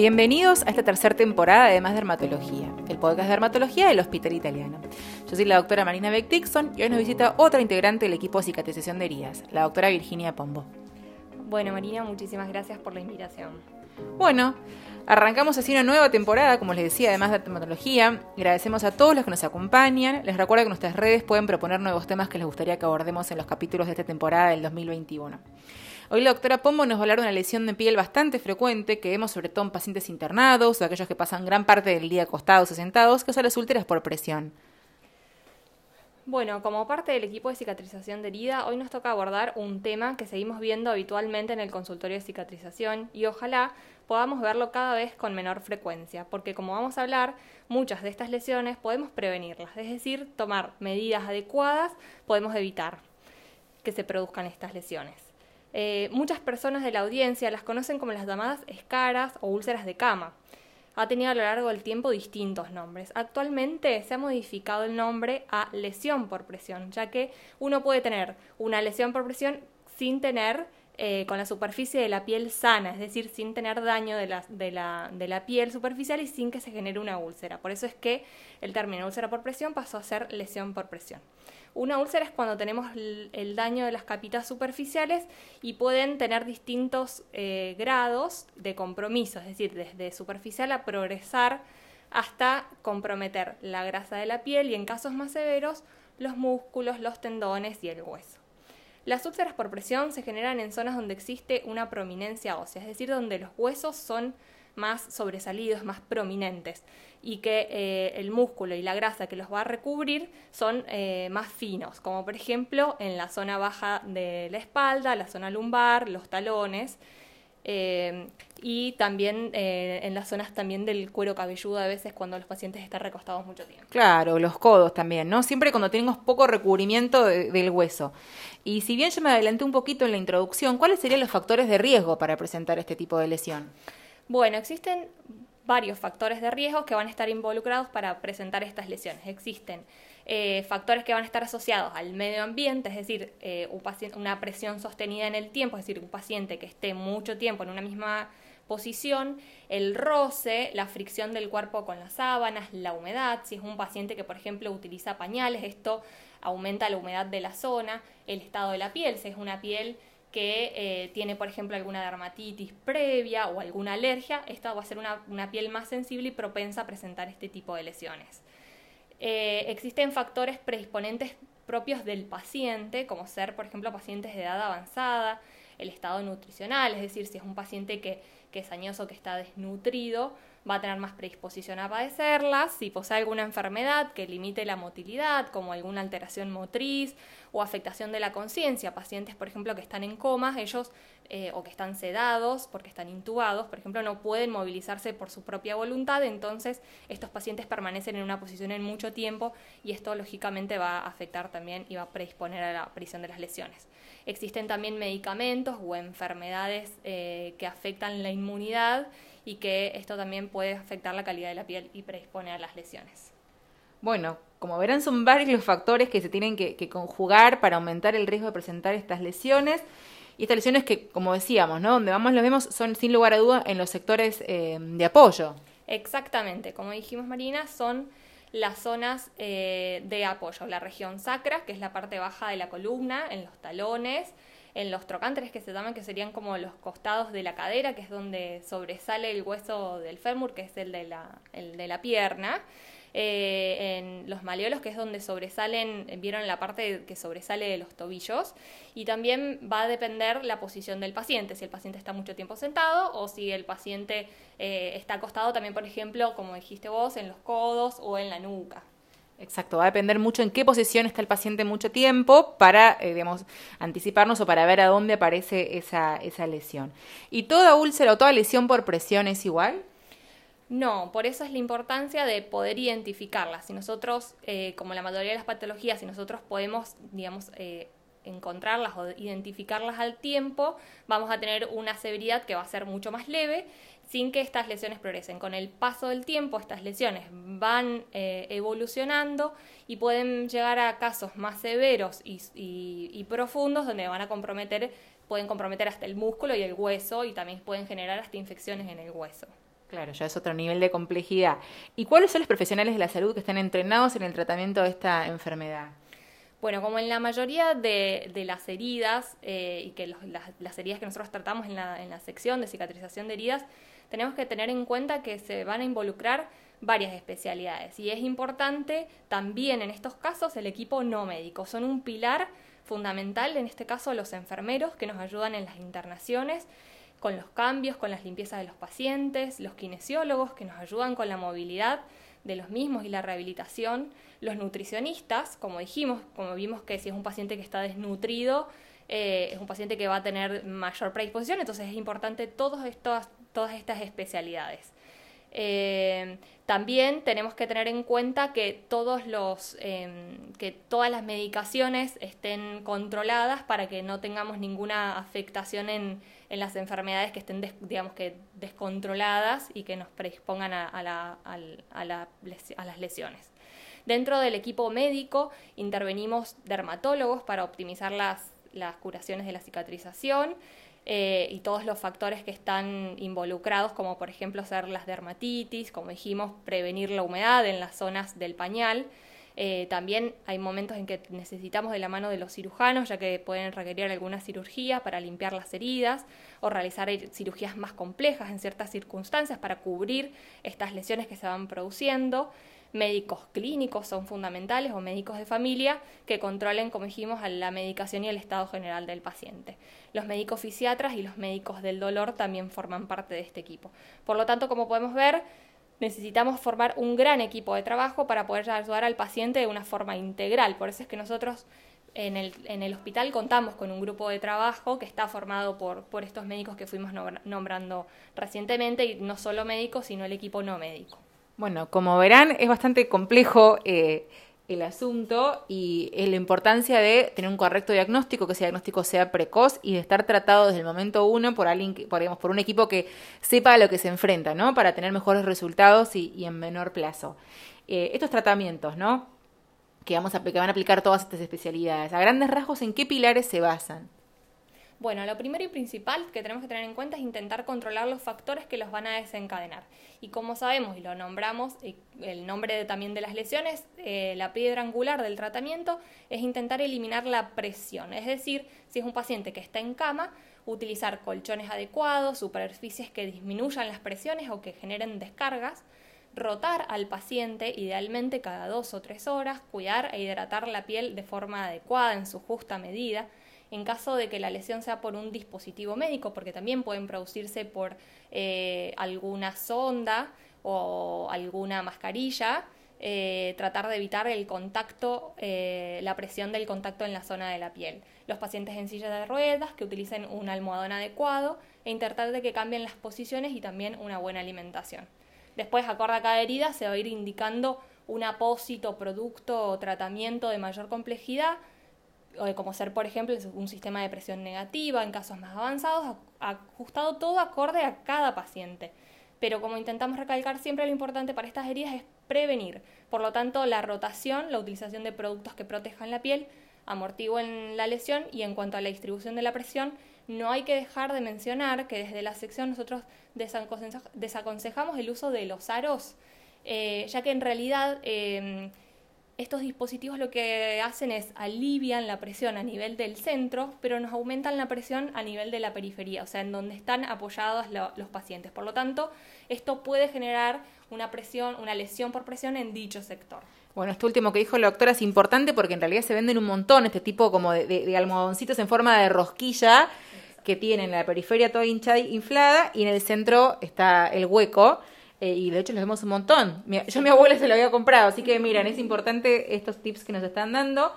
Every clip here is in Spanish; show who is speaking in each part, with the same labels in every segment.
Speaker 1: Bienvenidos a esta tercera temporada de Más Dermatología, el podcast de dermatología del Hospital Italiano. Yo soy la doctora Marina Beck Dixon y hoy nos visita otra integrante del equipo de cicatrización de heridas, la doctora Virginia Pombo.
Speaker 2: Bueno, Marina, muchísimas gracias por la invitación.
Speaker 1: Bueno, arrancamos así una nueva temporada, como les decía, de Más Dermatología. Agradecemos a todos los que nos acompañan. Les recuerdo que nuestras redes pueden proponer nuevos temas que les gustaría que abordemos en los capítulos de esta temporada del 2021. Hoy la doctora Pombo nos va a hablar de una lesión de piel bastante frecuente que vemos sobre todo en pacientes internados o aquellos que pasan gran parte del día acostados o sentados, que son las úlceras por presión.
Speaker 2: Bueno, como parte del equipo de cicatrización de herida, hoy nos toca abordar un tema que seguimos viendo habitualmente en el consultorio de cicatrización y ojalá podamos verlo cada vez con menor frecuencia, porque como vamos a hablar, muchas de estas lesiones podemos prevenirlas, es decir, tomar medidas adecuadas podemos evitar que se produzcan estas lesiones. Eh, muchas personas de la audiencia las conocen como las llamadas escaras o úlceras de cama. Ha tenido a lo largo del tiempo distintos nombres. Actualmente se ha modificado el nombre a lesión por presión, ya que uno puede tener una lesión por presión sin tener eh, con la superficie de la piel sana, es decir, sin tener daño de la, piel superficial y sin que se genere una úlcera. Por eso es que el término úlcera por presión pasó a ser lesión por presión. Una úlcera es cuando tenemos el, daño de las capitas superficiales y pueden tener distintos eh, grados de compromiso, es decir, desde superficial a progresar hasta comprometer la grasa de la piel y en casos más severos los músculos, los tendones y el hueso. Las úlceras por presión se generan en zonas donde existe una prominencia ósea, es decir, donde los huesos son más sobresalidos, más prominentes y que eh, el músculo y la grasa que los va a recubrir son eh, más finos, como por ejemplo en la zona baja de la espalda, la zona lumbar, los talones. Eh, y también en las zonas también del cuero cabelludo a veces cuando los pacientes están recostados mucho tiempo.
Speaker 1: Claro, los codos también, ¿no? Siempre cuando tenemos poco recubrimiento del hueso. Y si bien yo me adelanté un poquito en la introducción, ¿cuáles serían los factores de riesgo para presentar este tipo de lesión?
Speaker 2: Bueno, existen varios factores de riesgo que van a estar involucrados para presentar estas lesiones. Existen eh, factores que van a estar asociados al medio ambiente, es decir, eh, una presión sostenida en el tiempo, es decir, un paciente que esté mucho tiempo en una misma posición, el roce, la fricción del cuerpo con las sábanas, la humedad, si es un paciente que por ejemplo utiliza pañales, esto aumenta la humedad de la zona, el estado de la piel, si es una piel que eh, tiene, por ejemplo, alguna dermatitis previa o alguna alergia, esta va a ser una, piel más sensible y propensa a presentar este tipo de lesiones. Eh, existen factores predisponentes propios del paciente, como ser, por ejemplo, pacientes de edad avanzada, el estado nutricional, es decir, si es un paciente que, que es añoso, que está desnutrido, va a tener más predisposición a padecerlas, si posee alguna enfermedad que limite la motilidad, como alguna alteración motriz o afectación de la conciencia, pacientes, por ejemplo, que están en coma, ellos eh, o que están sedados porque están intubados, por ejemplo, no pueden movilizarse por su propia voluntad, entonces estos pacientes permanecen en una posición en mucho tiempo y esto lógicamente va a afectar también y va a predisponer a la aparición de las lesiones. Existen también medicamentos o enfermedades eh, que afectan la inmunidad y que esto también puede afectar la calidad de la piel y predispone a las lesiones.
Speaker 1: Bueno, como verán, son varios los factores que se tienen que, conjugar para aumentar el riesgo de presentar estas lesiones. Y estas lesiones que, como decíamos, ¿no? donde vamos lo vemos son sin lugar a duda en los sectores eh, de apoyo.
Speaker 2: Exactamente, como dijimos Marina, son las zonas eh, de apoyo, la región sacra, que es la parte baja de la columna, en los talones, en los trocánteres que se llaman, que serían como los costados de la cadera, que es donde sobresale el hueso del fémur, que es el de la, el de la pierna. Eh, en los maleolos, que es donde sobresalen, vieron la parte que sobresale de los tobillos, y también va a depender la posición del paciente, si el paciente está mucho tiempo sentado o si el paciente eh, está acostado también, por ejemplo, como dijiste vos, en los codos o en la nuca.
Speaker 1: Exacto, va a depender mucho en qué posición está el paciente mucho tiempo para, eh, digamos, anticiparnos o para ver a dónde aparece esa, esa lesión. ¿Y toda úlcera o toda lesión por presión es igual?
Speaker 2: No, por eso es la importancia de poder identificarlas. Si nosotros, eh, como la mayoría de las patologías, si nosotros podemos, digamos, eh, encontrarlas o identificarlas al tiempo, vamos a tener una severidad que va a ser mucho más leve sin que estas lesiones progresen. Con el paso del tiempo, estas lesiones van eh, evolucionando y pueden llegar a casos más severos y, profundos donde van a comprometer, pueden comprometer hasta el músculo y el hueso y también pueden generar hasta infecciones en el hueso.
Speaker 1: Claro, ya es otro nivel de complejidad. ¿Y cuáles son los profesionales de la salud que están entrenados en el tratamiento de esta enfermedad?
Speaker 2: Bueno, como en la mayoría de, las heridas, eh, y que las, heridas que nosotros tratamos en la, en la sección de cicatrización de heridas, tenemos que tener en cuenta que se van a involucrar varias especialidades. Y es importante también en estos casos el equipo no médico. Son un pilar fundamental, en este caso los enfermeros que nos ayudan en las internaciones con los cambios, con las limpiezas de los pacientes, los kinesiólogos que nos ayudan con la movilidad de los mismos y la rehabilitación, los nutricionistas, como dijimos, como vimos que si es un paciente que está desnutrido, eh, es un paciente que va a tener mayor predisposición, entonces es importante todas estas especialidades. Eh, también tenemos que tener en cuenta que, todos los, em, que todas las medicaciones estén controladas para que no tengamos ninguna afectación en, en las enfermedades que estén, digamos que, descontroladas y que nos predispongan a, a, a las lesiones. Dentro del equipo médico intervenimos dermatólogos para optimizar las, las curaciones de la cicatrización. Eh, y todos los factores que están involucrados, como por ejemplo ser las dermatitis, como dijimos, prevenir la humedad en las zonas del pañal. Eh, también hay momentos en que necesitamos de la mano de los cirujanos, ya que pueden requerir alguna cirugía para limpiar las heridas o realizar cirugías más complejas en ciertas circunstancias para cubrir estas lesiones que se van produciendo médicos clínicos son fundamentales o médicos de familia que controlen, como dijimos, la medicación y el estado general del paciente. Los médicos fisiatras y los médicos del dolor también forman parte de este equipo. Por lo tanto, como podemos ver, necesitamos formar un gran equipo de trabajo para poder ayudar al paciente de una forma integral. Por eso es que nosotros en el, en el hospital contamos con un grupo de trabajo que está formado por, por estos médicos que fuimos nombrando recientemente, y no solo médicos, sino el equipo no médico.
Speaker 1: Bueno, como verán, es bastante complejo eh, el asunto y es la importancia de tener un correcto diagnóstico, que ese diagnóstico sea precoz y de estar tratado desde el momento uno por alguien, que, por, por un equipo que sepa a lo que se enfrenta, ¿no? Para tener mejores resultados y, en menor plazo. Eh, estos tratamientos, ¿no? Que, vamos a, que van a aplicar todas estas especialidades. A grandes rasgos, ¿en qué pilares se basan?
Speaker 2: Bueno, lo primero y principal que tenemos que tener en cuenta es intentar controlar los factores que los van a desencadenar. Y como sabemos y lo nombramos, el nombre también de las lesiones, eh, la piedra angular del tratamiento es intentar eliminar la presión. Es decir, si es un paciente que está en cama, utilizar colchones adecuados, superficies que disminuyan las presiones o que generen descargas, rotar al paciente idealmente cada dos o tres horas, cuidar e hidratar la piel de forma adecuada en su justa medida, en caso de que la lesión sea por un dispositivo médico, porque también pueden producirse por eh, alguna sonda o alguna mascarilla, eh, tratar de evitar el contacto, eh, la presión del contacto en la zona de la piel. Los pacientes en silla de ruedas que utilicen un almohadón adecuado e intentar de que cambien las posiciones y también una buena alimentación. Después, acorde a cada herida, se va a ir indicando un apósito, producto o tratamiento de mayor complejidad como ser, por ejemplo, un sistema de presión negativa en casos más avanzados, ajustado todo acorde a cada paciente. Pero como intentamos recalcar siempre lo importante para estas heridas es prevenir. Por lo tanto, la rotación, la utilización de productos que protejan la piel, amortiguen la lesión y en cuanto a la distribución de la presión, no hay que dejar de mencionar que desde la sección nosotros desaconsejamos el uso de los aros, eh, ya que en realidad eh, estos dispositivos lo que hacen es alivian la presión a nivel del centro, pero nos aumentan la presión a nivel de la periferia, o sea, en donde están apoyados los pacientes. Por lo tanto, esto puede generar una presión, una lesión por presión en dicho sector.
Speaker 1: Bueno, esto último que dijo la doctora es importante porque en realidad se venden un montón este tipo como de, almohadoncitos en forma de rosquilla que tienen la periferia toda hinchada inflada y en el centro está el hueco eh, y de hecho los vemos un montón. yo a mi abuela se lo había comprado, así que miren, es importante estos tips que nos están dando.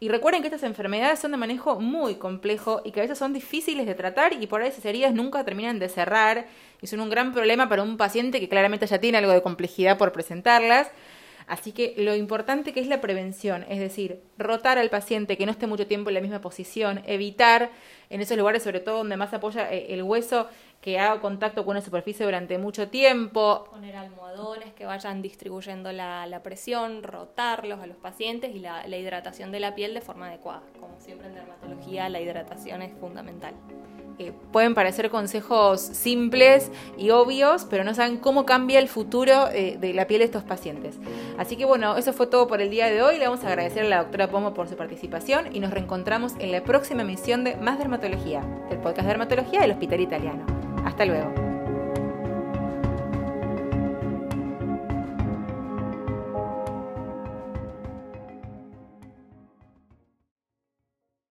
Speaker 1: Y recuerden que estas enfermedades son de manejo muy complejo y que a veces son difíciles de tratar y por ahí esas heridas nunca terminan de cerrar y son un gran problema para un paciente que claramente ya tiene algo de complejidad por presentarlas. Así que lo importante que es la prevención, es decir, rotar al paciente que no esté mucho tiempo en la misma posición, evitar en esos lugares, sobre todo donde más apoya eh, el hueso, que haga contacto con una superficie durante mucho tiempo.
Speaker 2: Poner almohadones que vayan distribuyendo la, presión, rotarlos a los pacientes y la, la hidratación de la piel de forma adecuada. Como siempre en dermatología, la hidratación es fundamental.
Speaker 1: eh, pueden parecer consejos simples y obvios, pero no saben cómo cambia el futuro eh, de la piel de estos pacientes. Así que bueno, eso fue todo por el día de hoy. Le vamos a agradecer a la doctora Pomo por su participación y nos reencontramos en la próxima emisión de Más Dermatología, del podcast de Dermatología del Hospital Italiano. Hasta luego.